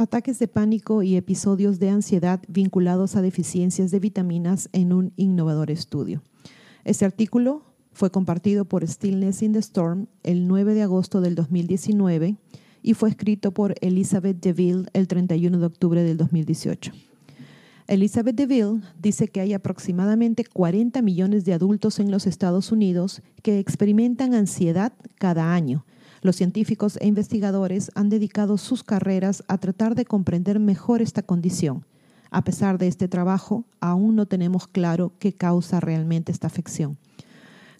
Ataques de pánico y episodios de ansiedad vinculados a deficiencias de vitaminas en un innovador estudio. Este artículo fue compartido por Stillness in the Storm el 9 de agosto del 2019 y fue escrito por Elizabeth DeVille el 31 de octubre del 2018. Elizabeth DeVille dice que hay aproximadamente 40 millones de adultos en los Estados Unidos que experimentan ansiedad cada año los científicos e investigadores han dedicado sus carreras a tratar de comprender mejor esta condición. A pesar de este trabajo, aún no tenemos claro qué causa realmente esta afección.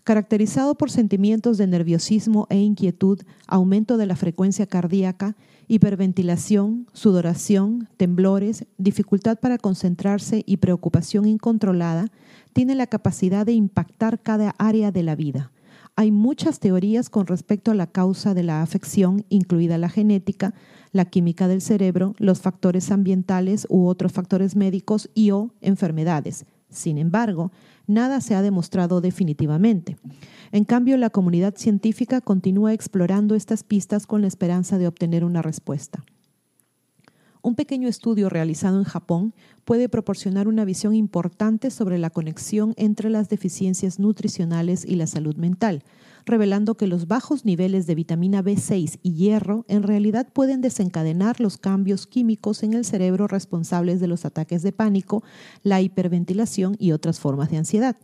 Caracterizado por sentimientos de nerviosismo e inquietud, aumento de la frecuencia cardíaca, hiperventilación, sudoración, temblores, dificultad para concentrarse y preocupación incontrolada, tiene la capacidad de impactar cada área de la vida hay muchas teorías con respecto a la causa de la afección, incluida la genética, la química del cerebro, los factores ambientales u otros factores médicos y o enfermedades. Sin embargo, nada se ha demostrado definitivamente. En cambio, la comunidad científica continúa explorando estas pistas con la esperanza de obtener una respuesta. Un pequeño estudio realizado en Japón puede proporcionar una visión importante sobre la conexión entre las deficiencias nutricionales y la salud mental, revelando que los bajos niveles de vitamina B6 y hierro en realidad pueden desencadenar los cambios químicos en el cerebro responsables de los ataques de pánico, la hiperventilación y otras formas de ansiedad.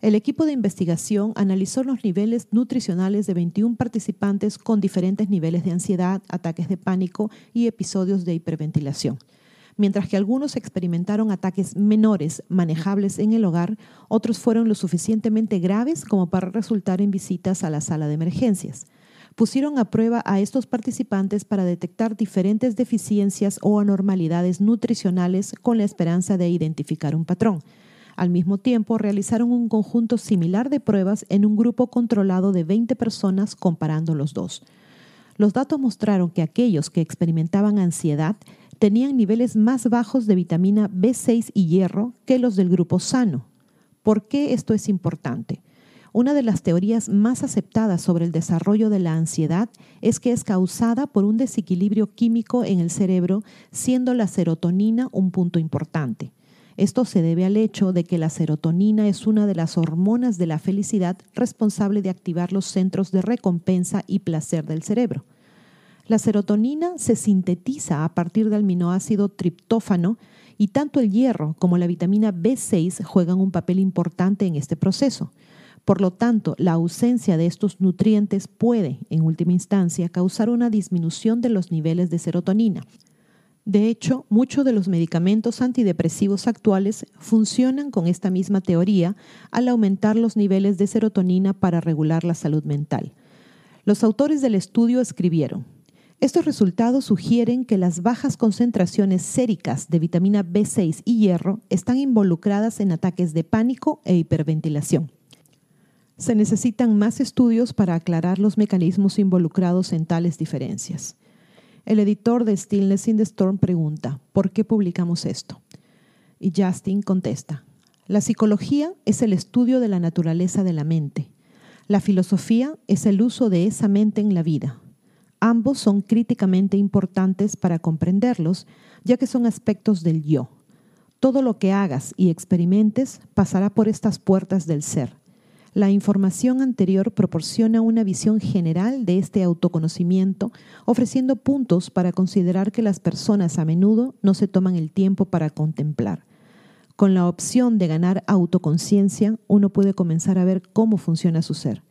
El equipo de investigación analizó los niveles nutricionales de 21 participantes con diferentes niveles de ansiedad, ataques de pánico y episodios de hiperventilación. Mientras que algunos experimentaron ataques menores manejables en el hogar, otros fueron lo suficientemente graves como para resultar en visitas a la sala de emergencias. Pusieron a prueba a estos participantes para detectar diferentes deficiencias o anormalidades nutricionales con la esperanza de identificar un patrón. Al mismo tiempo, realizaron un conjunto similar de pruebas en un grupo controlado de 20 personas comparando los dos. Los datos mostraron que aquellos que experimentaban ansiedad tenían niveles más bajos de vitamina B6 y hierro que los del grupo sano. ¿Por qué esto es importante? Una de las teorías más aceptadas sobre el desarrollo de la ansiedad es que es causada por un desequilibrio químico en el cerebro, siendo la serotonina un punto importante. Esto se debe al hecho de que la serotonina es una de las hormonas de la felicidad responsable de activar los centros de recompensa y placer del cerebro. La serotonina se sintetiza a partir del aminoácido triptófano y tanto el hierro como la vitamina B6 juegan un papel importante en este proceso. Por lo tanto, la ausencia de estos nutrientes puede, en última instancia, causar una disminución de los niveles de serotonina, de hecho, muchos de los medicamentos antidepresivos actuales funcionan con esta misma teoría al aumentar los niveles de serotonina para regular la salud mental. Los autores del estudio escribieron, estos resultados sugieren que las bajas concentraciones séricas de vitamina B6 y hierro están involucradas en ataques de pánico e hiperventilación. Se necesitan más estudios para aclarar los mecanismos involucrados en tales diferencias. El editor de Stillness in the Storm pregunta, ¿por qué publicamos esto? Y Justin contesta, la psicología es el estudio de la naturaleza de la mente. La filosofía es el uso de esa mente en la vida. Ambos son críticamente importantes para comprenderlos, ya que son aspectos del yo. Todo lo que hagas y experimentes pasará por estas puertas del ser. La información anterior proporciona una visión general de este autoconocimiento, ofreciendo puntos para considerar que las personas a menudo no se toman el tiempo para contemplar. Con la opción de ganar autoconciencia, uno puede comenzar a ver cómo funciona su ser.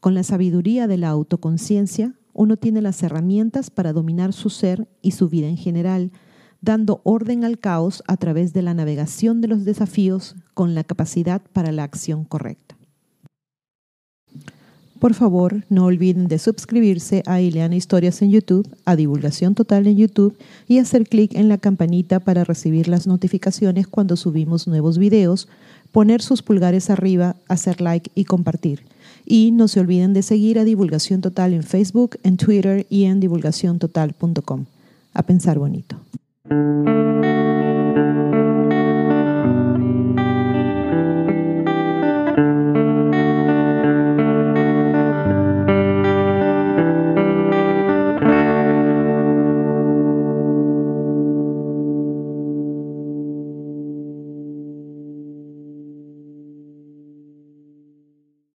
Con la sabiduría de la autoconciencia, uno tiene las herramientas para dominar su ser y su vida en general, dando orden al caos a través de la navegación de los desafíos con la capacidad para la acción correcta. Por favor, no olviden de suscribirse a Ileana Historias en YouTube, a Divulgación Total en YouTube y hacer clic en la campanita para recibir las notificaciones cuando subimos nuevos videos, poner sus pulgares arriba, hacer like y compartir. Y no se olviden de seguir a Divulgación Total en Facebook, en Twitter y en divulgaciontotal.com. A pensar bonito.